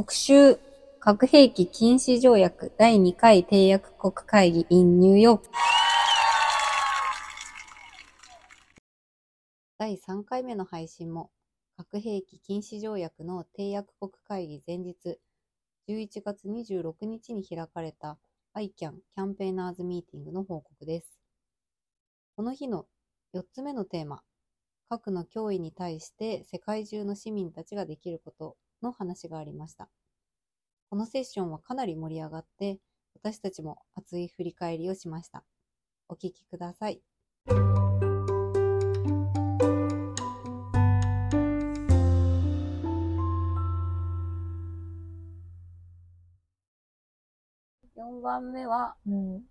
特集、核兵器禁止条約第2回締約国会議 in ニューヨーク。第3回目の配信も、核兵器禁止条約の締約国会議前日、11月26日に開かれた ICAN キャンペーナーズミーティングの報告です。この日の4つ目のテーマ、核の脅威に対して世界中の市民たちができることの話がありました。このセッションはかなり盛り上がって、私たちも熱い振り返りをしました。お聞きください。4番目は、うん。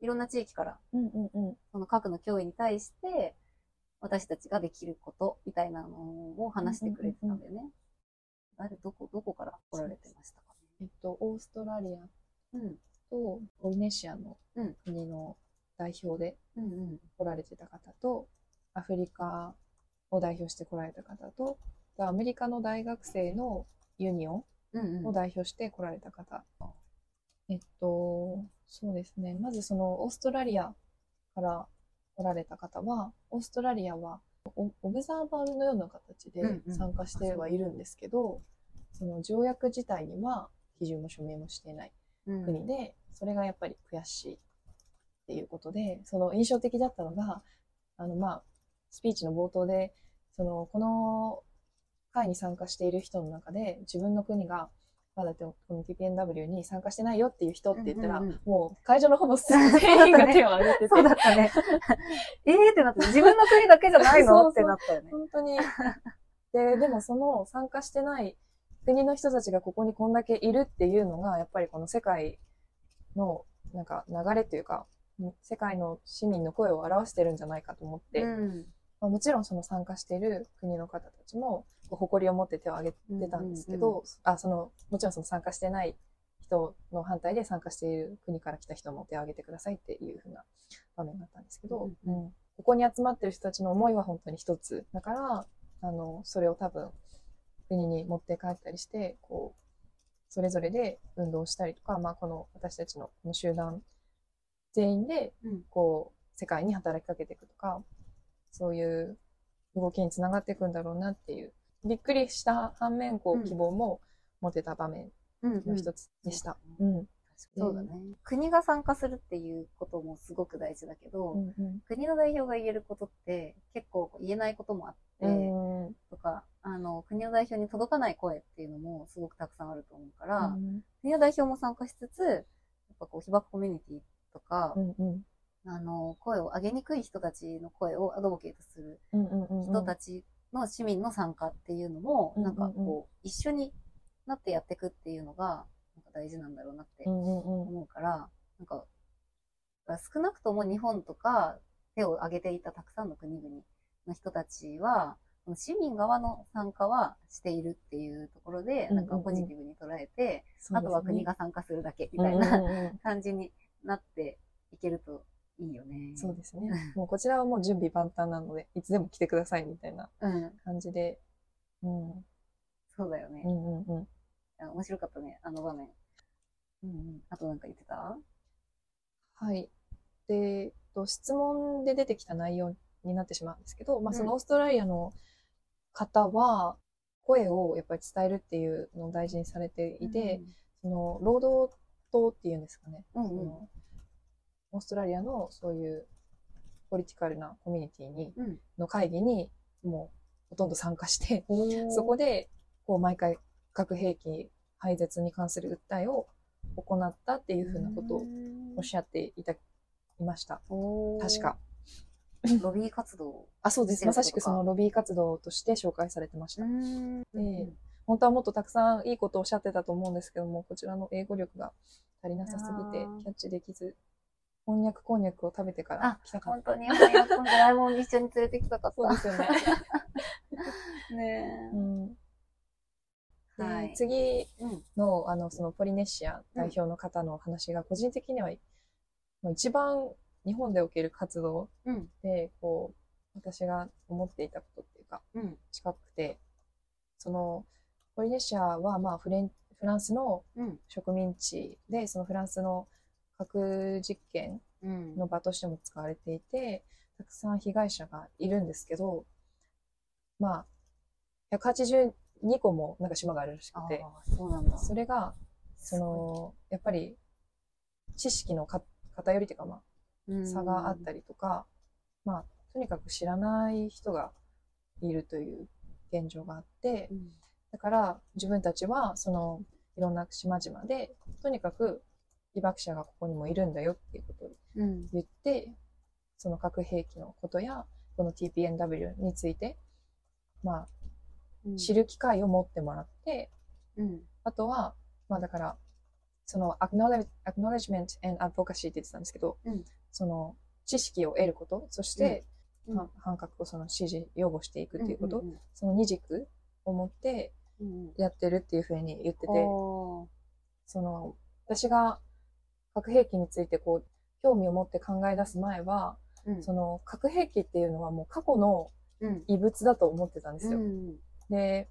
いろんな地域から、うんうんうん。その核の脅威に対して、私たちができることみたいなのを話してくれてたんだよね。誰、どこ、どこから来られてましたか？えっと、オーストラリアうん。とポリネシアのうん国の代表でうんうん。来られてた方と、アフリカを代表して来られた方と、アメリカの大学生のユニオうんうん。ンを代表して来られた方。えっと、そうですね。まずそのオーストラリアから来られた方は、オーストラリアはオオブザーバーのような形でうんうん。参加してはいるんですけど、その条約自体には批准も署名もしていないうん。国で、それがやっぱり悔しいっていうことで、その印象的だったのが、あの、まあ、スピーチの冒頭で、その、この会に参加している人の中で、自分の国が、まだこの TPNW に参加してないよっていう人って言ったら、うんうんうんもう会場のほぼ全員が手を挙げてて、そうだったね。ええってなって、自分の国だけじゃないの？ってなったよね。本当に。で、でもその参加してない国の人たちがここにこんだけいるっていうのが、やっぱりこの世界のなんか流れというか、世界の市民の声を表してるんじゃないかと思って、うん。まあ、もちろんその参加している国の方たちも誇りを持って手を挙げてたんですけど、うんうんあそのもちろんその参加してない人の反対で参加している国から来た人も手を挙げてくださいっていう風な場面だったんですけど、うん。うん。ここに集まってる人たちの思いは本当に一つだからあのそれを多分国に持って帰ったりしてこうそれぞれで運動したりとか、まあ、この私たちのこの集団全員でうん。こう世界に働きかけていくとかそういう動きにつながっていくんだろうなっていうびっくりした反面こう希望も持てた場面うんの一つでした。ううんん。そうだね。国が参加するっていうこともすごく大事だけど、うんうん。国の代表が言えることって結構言えないこともあって、うんとか、あの、国の代表に届かない声っていうのもすごくたくさんあると思うから、うん。国の代表も参加しつつ、やっぱこう、被爆コミュニティとかう、んうんあの、声を上げにくい人たちの声をアドボケートする人たちの市民の参加っていうのも、うんなんかこう、一緒になってやっていくっていうのが、なんか大事なんだろうなって思うから、なんか、少なくとも日本とか手を挙げていたたくさんの国々の人たちは、市民側の参加はしているっていうところで、なんかポジティブに捉えて、あとは国が参加するだけみたいなうん。感じになっていけるといいよね。そうですね。もうこちらはもう準備万端なので、いつでも来てくださいみたいなうん。感じで。うん。うんそうだよね。うんうん。いや面白かったね、あの場面。うんうん。あとなんか言ってた？はい。で、えっと質問で出てきた内容になってしまうんですけど、まあ、うんそのオーストラリアの方は、声をやっぱり伝えるっていうのを大事にされていて、その労働党っていうんですかね、うんうんそのオーストラリアのそういうポリティカルなコミュニティにうん。の会議にもうほとんど参加して、うん。そこでこう毎回核兵器廃絶に関する訴えを行ったっていうふうなことをおっしゃっていたいました。確か。。ロビー活動。あ、そうです。まさしくそのロビー活動として紹介されてました。ん。で本当はもっとたくさんいいことをおっしゃってたと思うんですけども、こちらの英語力が足りなさすぎてキャッチできず、こんにゃくこんにゃくを食べてから来たかった。本当に、翻訳のドラえもん一緒に連れてきたかった。そうですよね。ねうんではい次。の、あの、そのポリネシア代表の方の話が、個人的には、もう一番日本でおける活動うん。で、こう、私が思っていたことっていうか、うん。近くて、その、ポリネシアはまあフレンフランスのうん。植民地で、そのフランスの核実験うん。の場としても使われていて、たくさん被害者がいるんですけど、まあ、182個もなんか島があるらしあくて、あ、そうなんだ。それが、その、やっぱり、知識のか偏りというか、まあ、差があったりとか、まあ、とにかく知らない人がいるという現状があってう、ん。だから自分たちは、その、いろんな島々で、とにかく被爆者がここにもいるんだよっていうことをうん。言って、その核兵器のことや、この TPNW について、まうんあ、知る機会を持ってもらって、うん。あとは、まあだから、その acknowledge- acknowledgement and advocacy って言ってたんですけど、うんその知識を得ること、そして、うんは反核をその支持、擁護していくっていうこと、うんその二軸を持ってうんうん。やってるっていうふうに言ってて、その、私が核兵器についてこう、興味を持って考え出す前は、うん。その核兵器っていうのはもう過去のうん。異物だと思ってたんですよ。うん。で、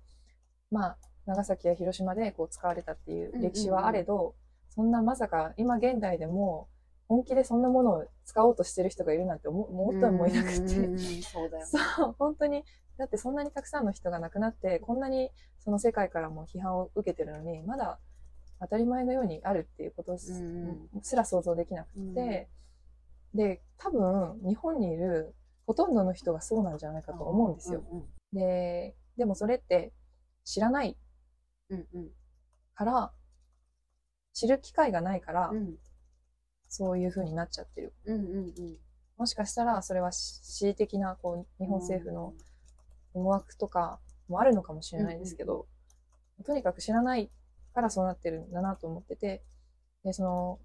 まあ、長崎や広島でこう使われたっていう歴史はあれど、そんなまさか今現代でも本気でそんなものを使おうとしてる人がいるなんて思思ってもいなくて、うんうんうんそうだよね。そう、本当に、だってそんなにたくさんの人が亡くなって、こんなにその世界からも批判を受けてるのに、まだ当たり前のようにあるっていうことす,、ら想像できなくて、で、多分日本にいるほとんどの人がそうなんじゃないかと思うんですよ。うんで、でもそれって知らない。から、知る機会がないから、うん。そういう風になっちゃってる。もしかしたら、それは恣意的な、こう、日本政府の思惑とかもあるのかもしれないですけど、とにかく知らないからそうなってるんだなと思ってて、で、その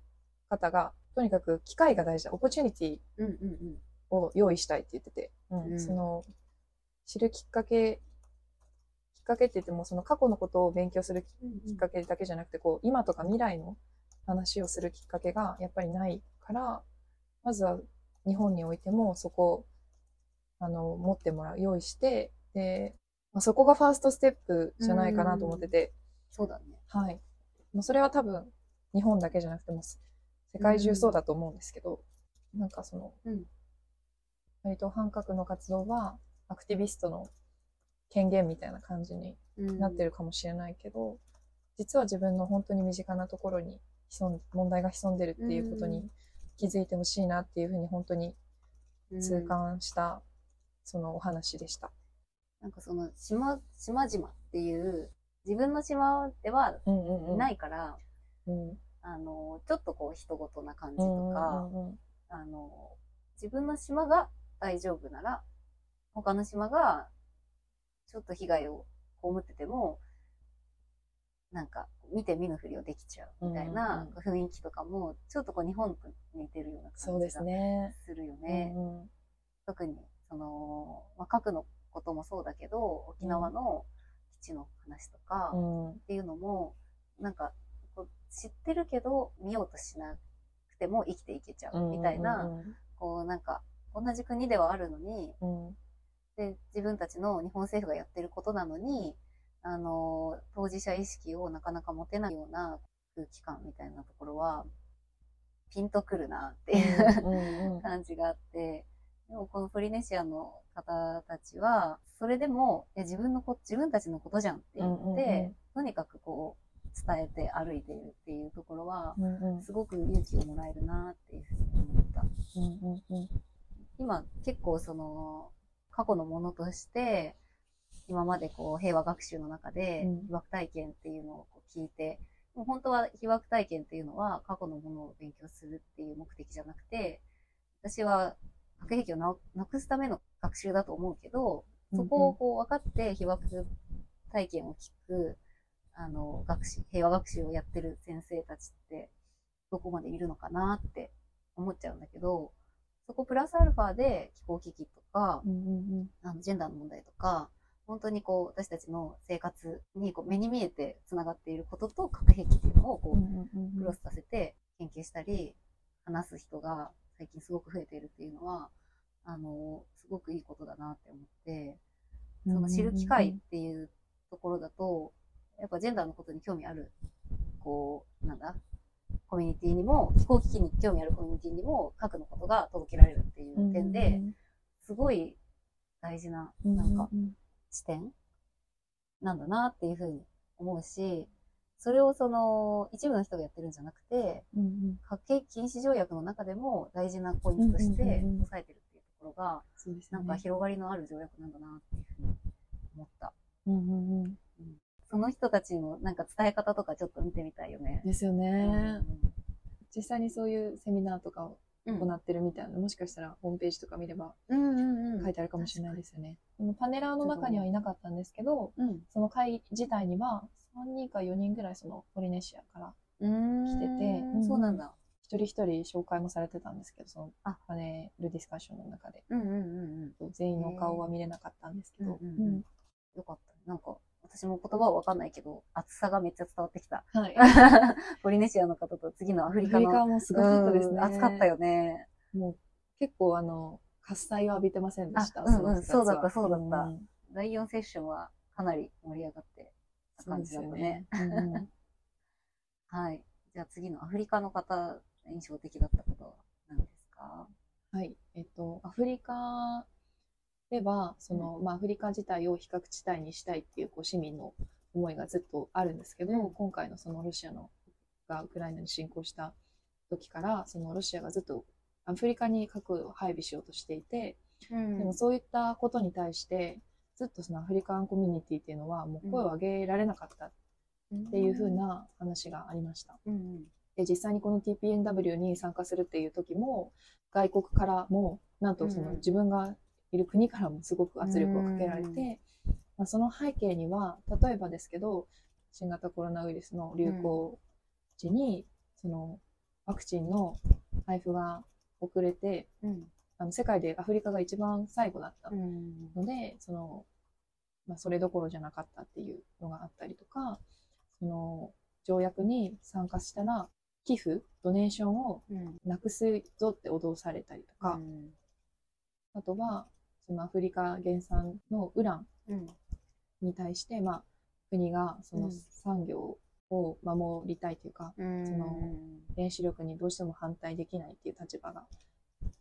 方が、とにかく機会が大事だ、オポチュニティを用意したいって言ってて、うん。うん。その、知るきっかけ、きっかけって言っても、その過去のことを勉強するきっかけだけじゃなくて、こう、今とか未来の話をするきっかけがやっぱりないから、まずは日本においてもそこを、あの、持ってもらう、用意して、で、まあ、そこがファーストステップじゃないかなと思ってて、そうだね。はい。もうそれは多分、日本だけじゃなくても、世界中そうだと思うんですけど、なんかその、うん割と反核の活動は、アクティビストの権限みたいな感じになってる。るかもしれないけど、実は自分の本当に身近なところに潜ん問題が潜んでるっていうことに気づいてほしいなっていうふうに本当に痛感した、そのお話でした。なんかその島、島々っていう、自分の島では。ないいから、うん。あの、ちょっとこう、人事な感じとうんか、うんうんあの、自分の島が大丈夫なら、他の島がちょっと被害を被ってても、なんか、見て見ぬふりをできちゃうみたいな雰囲気とかも、ちょっとこう日本と似てるような感じがね。するよね。うんうん特に、その、まあ、核のこともそうだけど、沖縄の基地の話とかうん。っていうのも、なんか、こう知ってるけど見ようとしなくても生きていけちゃうみたいな、うん。こうなんか、同じ国ではあるのに、うん。うんで、自分たちの日本政府がやってることなのに、あの、当事者意識をなかなか持てないような空気感みたいなところは、ピンとくるなっていううんうん。感じがあって、でもこのポリネシアの方たちは、それでも、いや自分のこ、自分たちのことじゃんって言って、とにかくこう、伝えて歩いているっていうところは、うんうん。すごく勇気をもらえるなっていうふうに思った。うんうんうん。今結構その過去のものとして今までこう平和学習の中でうん。被爆体験っていうのをこう聞いて、もう本当は被爆体験っていうのは過去のものを勉強するっていう目的じゃなくて私は核兵器をななくすための学習だと思うけどそこをこう分かって被爆体験を聞くあの学習平和学習をやってる先生たちってどこまでいるのかなって思っちゃうんだけどそこプラスアルファで気候危機とか、うんうんあのジェンダーの問題とか、本当にこう私たちの生活にこう目に見えてつながっていることと核兵器っていうのをこうクロスさせて研究したり、話す人が最近すごく増えているっていうのは、あの、すごくいいことだなって思って、その知る機会っていうところだと、ぱジェンダーのことに興味ある、こう、なんだ、コミュニティにも、気候危機に興味あるコミュニティにも、核のことが届けられるっていう点で、すごい大事な、なんか、視点なんだなっていうふうに思うし、それをその、一部の人がやってるんじゃなくて、核兵器禁止条約の中でも大事なポイントとして押さえてるっていうところが、なんか広がりのある条約なんだなっていうふうに思った。その人たちのなんか伝え方とかちょっと見てみたいよね。ですよね。実際にそういうセミナーとかを行ってるみたいな、うん、もしかしたらホームページとか見れば書いてあるかもしれないですよね。うんうんうん、パネラーの中にはいなかったんですけど、うん、その会自体には3人か4人ぐらいそのポリネシアから来てて、うん、そうなんだ。一人一人紹介もされてたんですけど、そのパネルディスカッションの中で。うんうんうんうん、全員の顔は見れなかったんですけど。うんうんうん、よかった。なんか、私も言葉はわかんないけど、熱さがめっちゃ伝わってきた。はい。ポリネシアの方と次のアフリカの。アフリカもすごかったですね。熱かったよね。もう結構あの、喝采を浴びてませんでした。うんうん、そうだった、そうだった。うん、第4セッションはかなり盛り上がっ感じだったね。ねうんうん、はい。じゃあ次のアフリカの方、印象的だったことは何ですか？はい。えっと、アフリカでは、その、まあ、アフリカ自体を非核地帯にしたいっていうこう市民の思いがずっとあるんですけど、うん、今回のそのロシアのがウクライナに侵攻した時から、そのロシアがずっとアフリカに核を配備しようとしていて、うん、でもそういったことに対して、ずっとそのアフリカンコミュニティっていうのはもう声を上げられなかったっていうふうな話がありました。うん、で実際にこの TPNW に参加するっていう時も、外国からも、なんとその自分がいる国からもすごく圧力をかけられて、まあ、その背景には、例えばですけど、新型コロナウイルスの流行時に、そのワクチンの配布が遅れて、うん、あの世界でアフリカが一番最後だったので、その、まあ、それどころじゃなかったっていうのがあったりとか、その条約に参加したら寄付、ドネーションをなくすぞって脅されたりとか、うん、あとは、そのアフリカ原産のウランに対して、まあ、国がその産業を守りたいというか、うん、その原子力にどうしても反対できないっていう立場が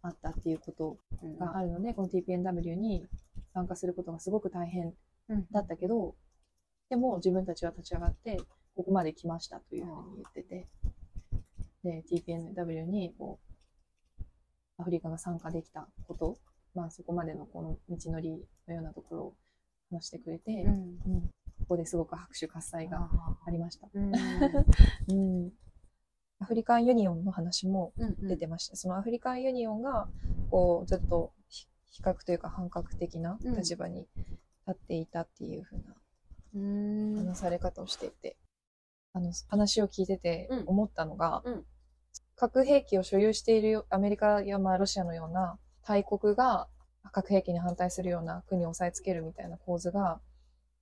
あったっていうことがあるので、うん、この TPNW に参加することがすごく大変だったけど、うん、でも自分たちは立ち上がってここまで来ましたというふうに言ってて、で TPNW にこうアフリカが参加できたことまあ、そこまでのこの道のりのようなところを話してくれて、うん、うん、ここですごく拍手喝采がありました。うん、アフリカンユニオンの話も出てました。うんうん、そのアフリカンユニオンが、こう、ずっと比較というか反核的な立場に立っていたっていうふうな話され方をしていて、あの、話を聞いてて思ったのが、核兵器を所有しているアメリカやまあロシアのような大国が核兵器に反対するような国を押さえつけるみたいな構図が、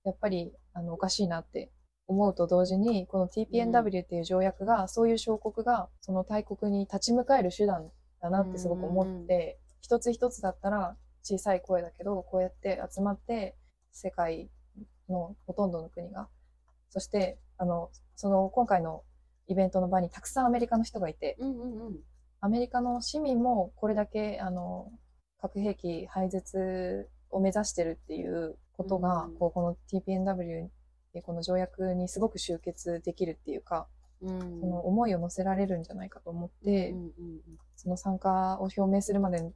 やっぱりあのおかしいなって思うと同時に、この TPNW っていう条約が、そういう小国がその大国に立ち向かえる手段だなってすごく思って、一つ一つだったら小さい声だけど、こうやって集まって世界のほとんどの国が、そして、あの、その今回のイベントの場にたくさんアメリカの人がいて、うんうんうん。アメリカの市民もこれだけあの核兵器廃絶を目指してるっていうことが、うん、こうこの TPNW ってこの条約にすごく集結できるっていうか、うん、その思いを乗せられるんじゃないかと思って、うんうんうん、その参加を表明するまでに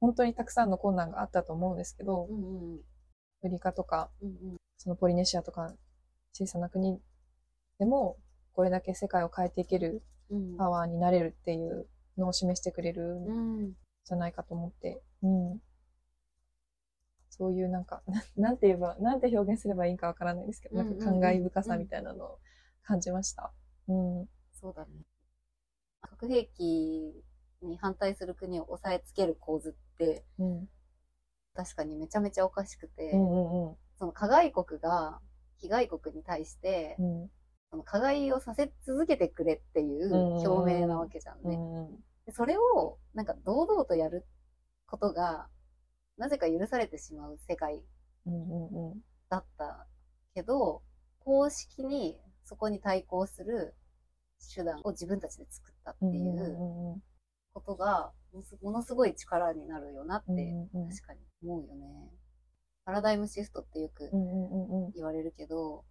本当にたくさんの困難があったと思うんですけど、うんうん、アフリカとか、うんうん、そのポリネシアとか小さな国でもこれだけ世界を変えていけるパワーになれるっていうのを示してくれるん。じゃないかと思って、うん。そういうなんか、なんて言えば、なんて表現すればいいかわからないですけど、なんか感慨深さみたいなのを感じました。うん。そうだね。核兵器に反対する国を押さえつける構図って、うん、確かにめちゃめちゃおかしくて、うんうんうん、その加害国が被害国に対して、うん、その加害をさせ続けてくれっていう表明なわけじゃんね。でそれをなんか堂々とやることがなぜか許されてしまう世界だったけど、公式にそこに対抗する手段を自分たちで作ったっていうことが、ものすごい力になるよなって、確かに思うよね。パラダイムシフトってよく言われるけど、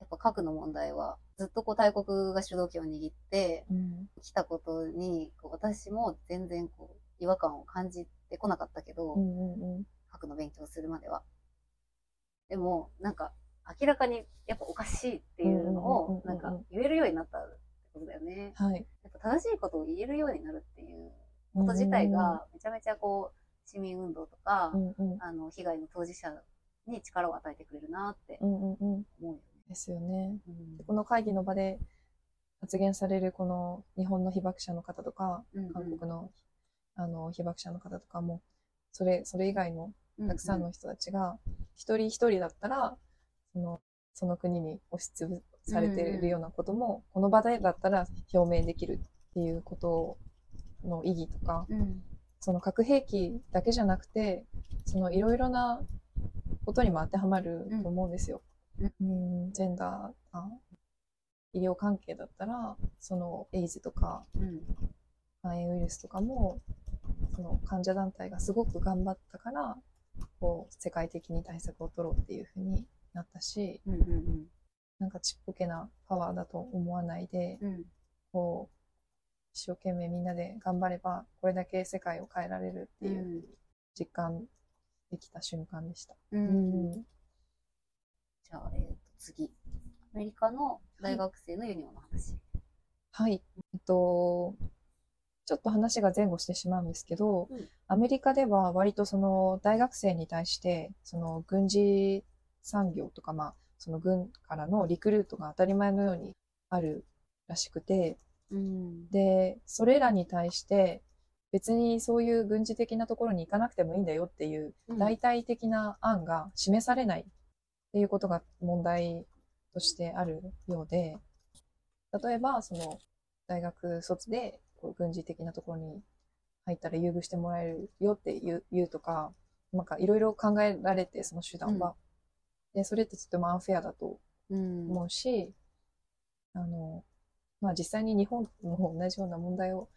やっぱ核の問題は、ずっとこう大国が主導権を握ってうん。きたことに、私も全然こう違和感を感じてこなかったけど、うんうんうん核の勉強するまでは。でも、なんか、明らかにやっぱおかしいっていうのをう、んなんか言えるようになったってことだよね。はい。やっぱ正しいことを言えるようになるっていうこと自体が、めちゃめちゃこう、市民運動とかう、んうんあの、被害の当事者に力を与えてくれるなってうんうんうん思うよね。ですよね。うんこの会議の場で発言されるこの日本の被爆者の方とか、うんうん韓国のあの被爆者の方とかも、それ、それ以外のたくさんの人たちが、一人一人だったら、その、その国に押しつぶされているようなことも、この場でだったら表明できるっていうことの意義とか、うん。その核兵器だけじゃなくて、そのいろいろなことにも当てはまると思うんですよ。うん、ジェンダーあ医療関係だったら、そのエイズとかうん。肝炎ウイルスとかも、その患者団体がすごく頑張ったから、こう、世界的に対策を取ろうっていうふうになったし、うんうんなんかちっぽけなパワーだと思わないで、うんこう、一生懸命みんなで頑張れば、これだけ世界を変えられるってういうん実感できた瞬間でした。ううんん。じゃあ、えっと次。アメリカの大学生のユニオンの話。はい。えっと、ちょっと話が前後してしまうんですけど、うん。アメリカでは割とその大学生に対して、その軍事産業とか、まあ、その軍からのリクルートが当たり前のようにあるらしくて、うん。で、それらに対して、別にそういう軍事的なところに行かなくてもいいんだよっていううん。代替的な案が示されないっていうことが問題としてあるようで、例えば、その、大学卒でこう軍事的なところに入ったら優遇してもらえるよって言うとか、なんかいろいろ考えられて、その手段は。で、それってとてもアンフェアだとうん思うし、あの、まあ実際に日本も同じような問題を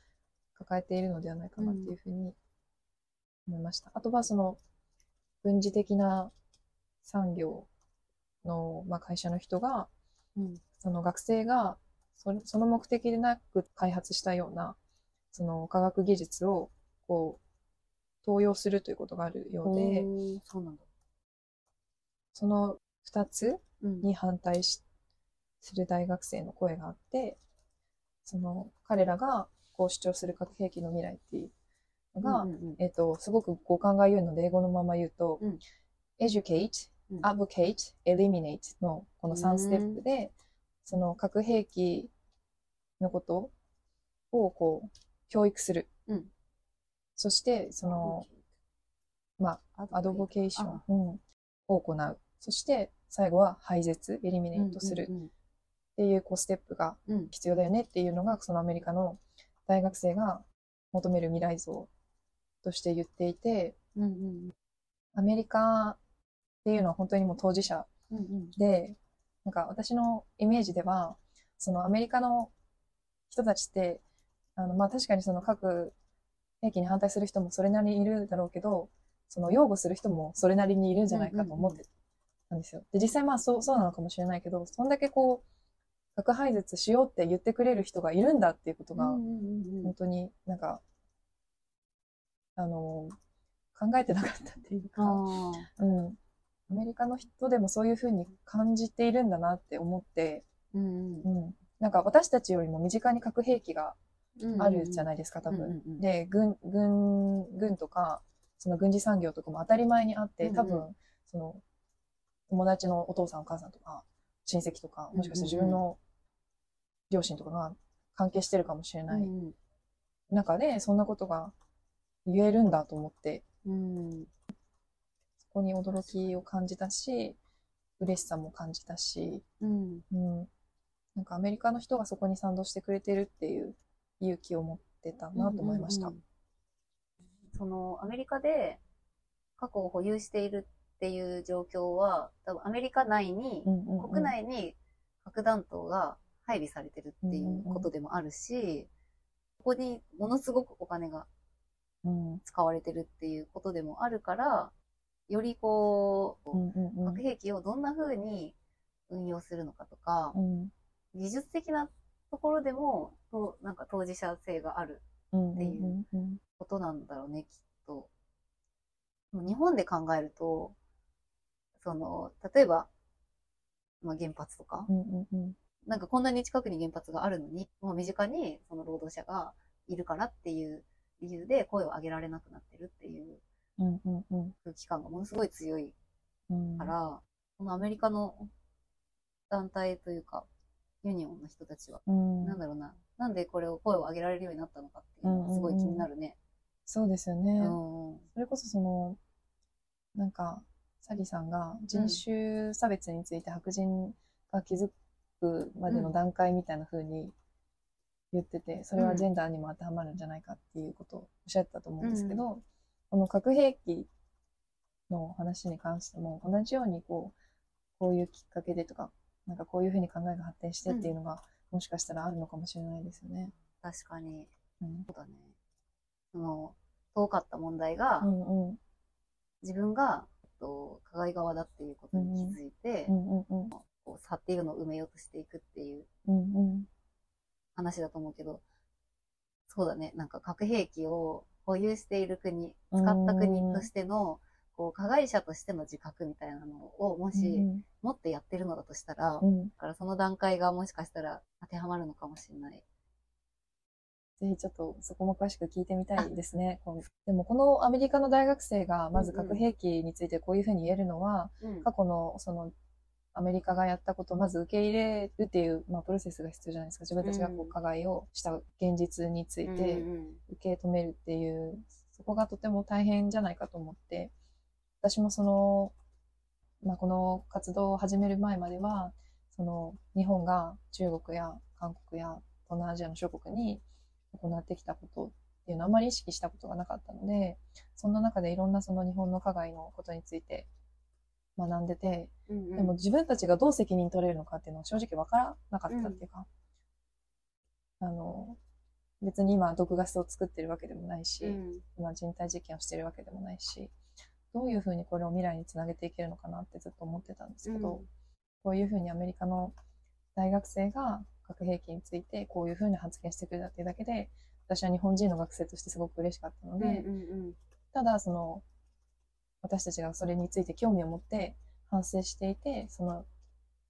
抱えているのではないかなっていうふうに思いました。あとはその、軍事的な産業の、まあ、会社の人が、うんその学生がそその目的でなく開発したような、その科学技術を、こう、登用するということがあるようで、そうなんだ。その二つうん。に反対しする大学生の声があって、その彼らがこう主張する核兵器の未来っていうのが、うんうんえっと、すごく語感が言うので英語のまま言うと、うん。educate, うん。advocate, eliminate のこの3ステップで、その核兵器のことをこう教育する。うん。そして、その、まあ、アドボケ。ーション、うん。を行う。そして、最後は廃絶、エリミネートする。うんっていうこうステップがうん。必要だよねっていうのが、そのアメリカの大学生が求める未来像として言っていて、うんうんアメリカっていうのは本当にもう当事者で、なんか私のイメージでは、そのアメリカの人たちって、あの、まあ確かにその核兵器に反対する人もそれなりにいるだろうけど、その擁護する人もそれなりにいるんじゃないかと思ってたんですよ。で、実際まあそう、そうなのかもしれないけど、そんだけこう、核廃絶しようって言ってくれる人がいるんだっていうことが、本当になんか、あの、考えてなかったっていうか、あうん。アメリカの人でもそういうふうに感じているんだなって思って、ーうん。うん。なんか私たちよりも身近に核兵器がうんあるじゃないですか、多うん分。うんうん。で、軍、軍、軍とか、その軍事産業とかも当たり前にあって、多分、その、友達のお父さんお母さんとか、親戚とか、もしかして自分の両親とかが関係してるかもしれないうん中で、そんなことが言えるんだと思って、うん。そこに驚きを感じたし、嬉しさも感じたし、うんうん。なんかアメリカの人がそこに賛同してくれてるっていう勇気を持ってたなと思いました。うんうんうんそのアメリカで核を保有しているっていう状況は多分アメリカ内に、うんうんうん国内に核弾頭が配備されてるっていうことでもあるし、ここにものすごくお金がうん使われてるっていうことでもあるから、よりこう、核兵器をどんな風に運用するのかとか、うん。技術的なところでも、となんか当事者性があるうんっていうことなんだろうね、きっと。日本で考えると、その、例えば、まあ、原発とか、なんかこんなに近くに原発があるのに、もう身近にその労働者がいるからっていう理由で声を上げられなくなってるっていううんうんうん。空気感がものすごい強いうん。から、このアメリカの団体というか、ユニオンの人たちは、うん。なんだろうな、なんでこれを声を上げられるようになったのかっていうのがすごい気になるね。そうですようね。ん。それこそその、なんか、サリさんが人種差別について白人が気づくまでの段階みたいな風に言ってて、それはジェンダーにも当てはまるんじゃないかっていうことをおっしゃってたと思うんですけど、この核兵器の話に関しても同じようにこう、こういうきっかけでとか、なんかこういう風に考えが発展してっていうのが、もしかしたらあるのかもしれないですよね。確かに。うん。そうだね。その、遠かった問題が、うんうん。自分が、えっと、加害側だっていうことに気づいて。こう差っていうのを埋めようとしていくっていう。話だと思うけど、そうだね。なんか核兵器を保有している国、使った国としての、こう、加害者としての自覚みたいなのを、もし、うん持ってやってるのだとしたら、だうん、からその段階がもしかしたら当てはまるのかもしれない。ぜひちょっとそこも詳しく聞いてみたいですね。でもこのアメリカの大学生がまず核兵器についてこういうふうに言えるのは、うん。過去のそのアメリカがやったことをまず受け入れるっていう、まあ、プロセスが必要じゃないですか。自分たちがこう加害をした現実について受け止めるっていう、そこがとても大変じゃないかと思って、私もその、まあ、この活動を始める前までは、その日本が中国や韓国や東南アジアの諸国に行ってきたことっていうのはあまり意識したことがなかったので、そんな中でいろんなその日本の加害のことについて学んでて、うんうん。でも自分たちがどう責任取れるのかっていうのは正直わからなかったっていうか、あの、別に今毒ガスを作ってるわけでもないし、うん。今人体実験をしてるわけでもないし、どういうふうにこれを未来につなげていけるのかなってずっと思ってたんですけど、うん。こういうふうにアメリカの大学生が核兵器についてこういうふうに発言してくれたっていうだけで、私は日本人の学生としてすごく嬉しかったので、うんうん。ただその、私たちがそれについて興味を持って反省していて、その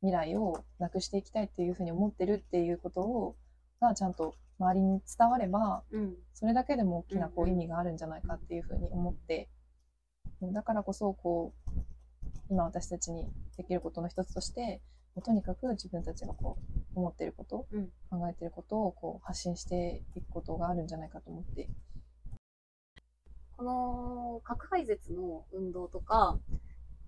未来をなくしていきたいっていうふうに思ってるっていうことを、がちゃんと周りに伝われば、うん。うんそれだけでも大きなこうん。うんう意味があるんじゃないかっていうふうに思って、だからこそこう、今私たちにできることの一つとして、とにかく自分たちがこう思っていること、うん。考えていることをこう発信していくことがあるんじゃないかと思って。この核廃絶の運動とか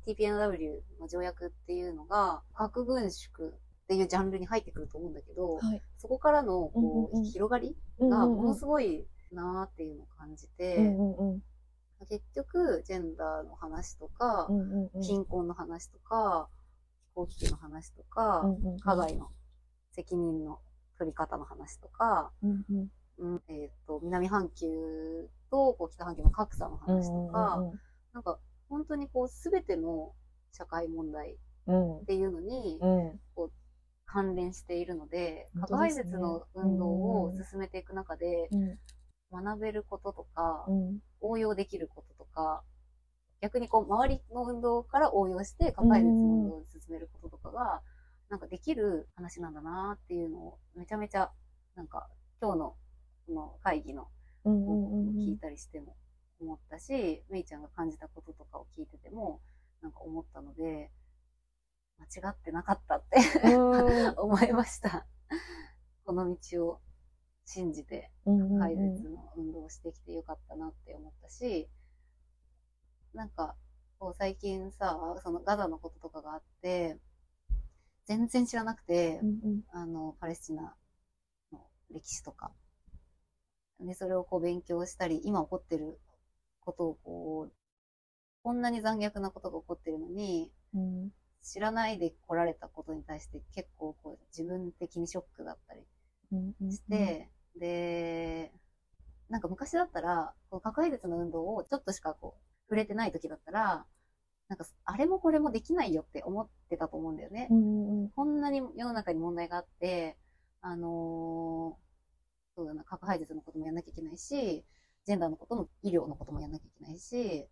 TPNW の条約っていうのが核軍縮っていうジャンルに入ってくると思うんだけど、はい。そこからのこう、うんうんうん。広がりうんがものすごいなーっていうのを感じて、うんうんうん。結局ジェンダーの話とか、うんうんうん。貧困の話とか飛行機の話とか、うんうんうん。加害の責任の取り方の話とか、うんうん。うんえっと南半球とこう北半球の格差の話とか、うんなんか本当にこう全ての社会問題っうん。ていうのにうん。うん関連しているので、本核廃絶の運動を進めていく中でうん学べることとかう、ん。応用できることとか、逆にこう周りの運動から応用して核廃絶の運動を進めることとかが、なんかできる話なんだなっていうのをめちゃめちゃなんか今日のこの会議の聞いたりしても思ったし、めいちゃんが感じたこととかを聞いてても、なんか思ったので、間違ってなかったってうん 思いました。この道を信じて、解絶の運動をしてきてよかったなって思ったし、なんか、こう最近さ、そのガザのこととかがあって、全然知らなくて、うんうんあの、パレスチナの歴史とか。で、それをこう勉強したり、今起こってることをこう、こんなに残虐なことが起こってるのに、うん。知らないで来られたことに対して結構こう自分的にショックだったりうんうんして、で、なんか昔だったら、この核廃絶の運動をちょっとしかこう、触れてない時だったら、なんか、あれもこれもできないよって思ってたと思うんだよね。うんうんうん。こんなに世の中に問題があって、あのーそうだな、核廃絶のこともやんなきゃいけないし、ジェンダーのことも医療のこともやんなきゃいけないし、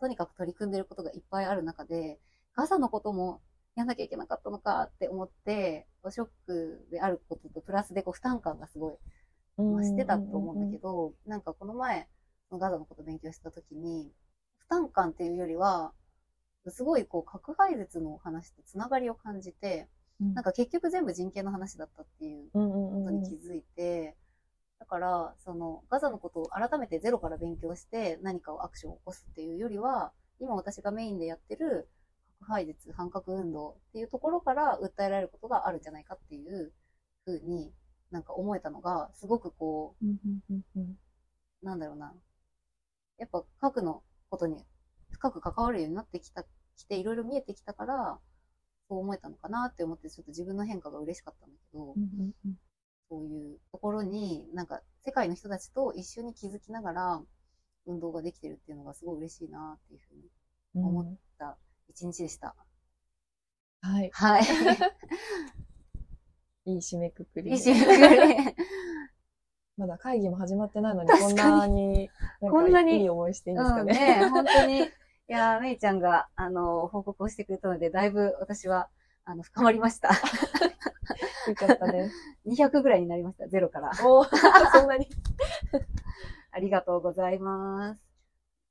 とにかく取り組んでることがいっぱいある中で、ガザのこともやんなきゃいけなかったのかって思って、ショックであることと、プラスでこう負担感がすごい増してたと思うんだけど、なんかこの前、ガザのこと勉強したときに、負担感っていうよりは、すごいこう核廃絶の話とつながりを感じて、うん。なんか結局全部人権の話だったっていうことに気づいて、だから、その、ガザのことを改めてゼロから勉強して何かをアクションを起こすっていうよりは、今私がメインでやってる核廃絶反核運動っていうところから訴えられることがあるんじゃないかっていうふうになんか思えたのが、すごくこうなんだろうな。やっぱ核のことに深く関わるようになってきた、きていろいろ見えてきたから、そう思えたのかなって思って、ちょっと自分の変化が嬉しかったんだけど、うんうんうんそういうところに、なんか世界の人たちと一緒に気づきながら運動ができてるっていうのがすごい嬉しいなっていうふうにうん思った一日でした。はい。はい。いい締めくくりで。一緒にまだ会議も始まってないのに、こんなに、こんなにいい思いしていいんですかうんね。ね、本当に。いやー、めいちゃんが、あの、報告をしてくれたので、だいぶ私は、あの、深まりました。よかったです。200ぐらいになりました、ゼロから。おーそんなに。ありがとうございます。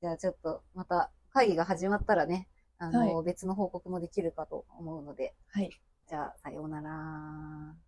じゃあちょっと、また会議が始まったらね、あの、は別の報告もできるかと思うので、はい。じゃあ、さようなら。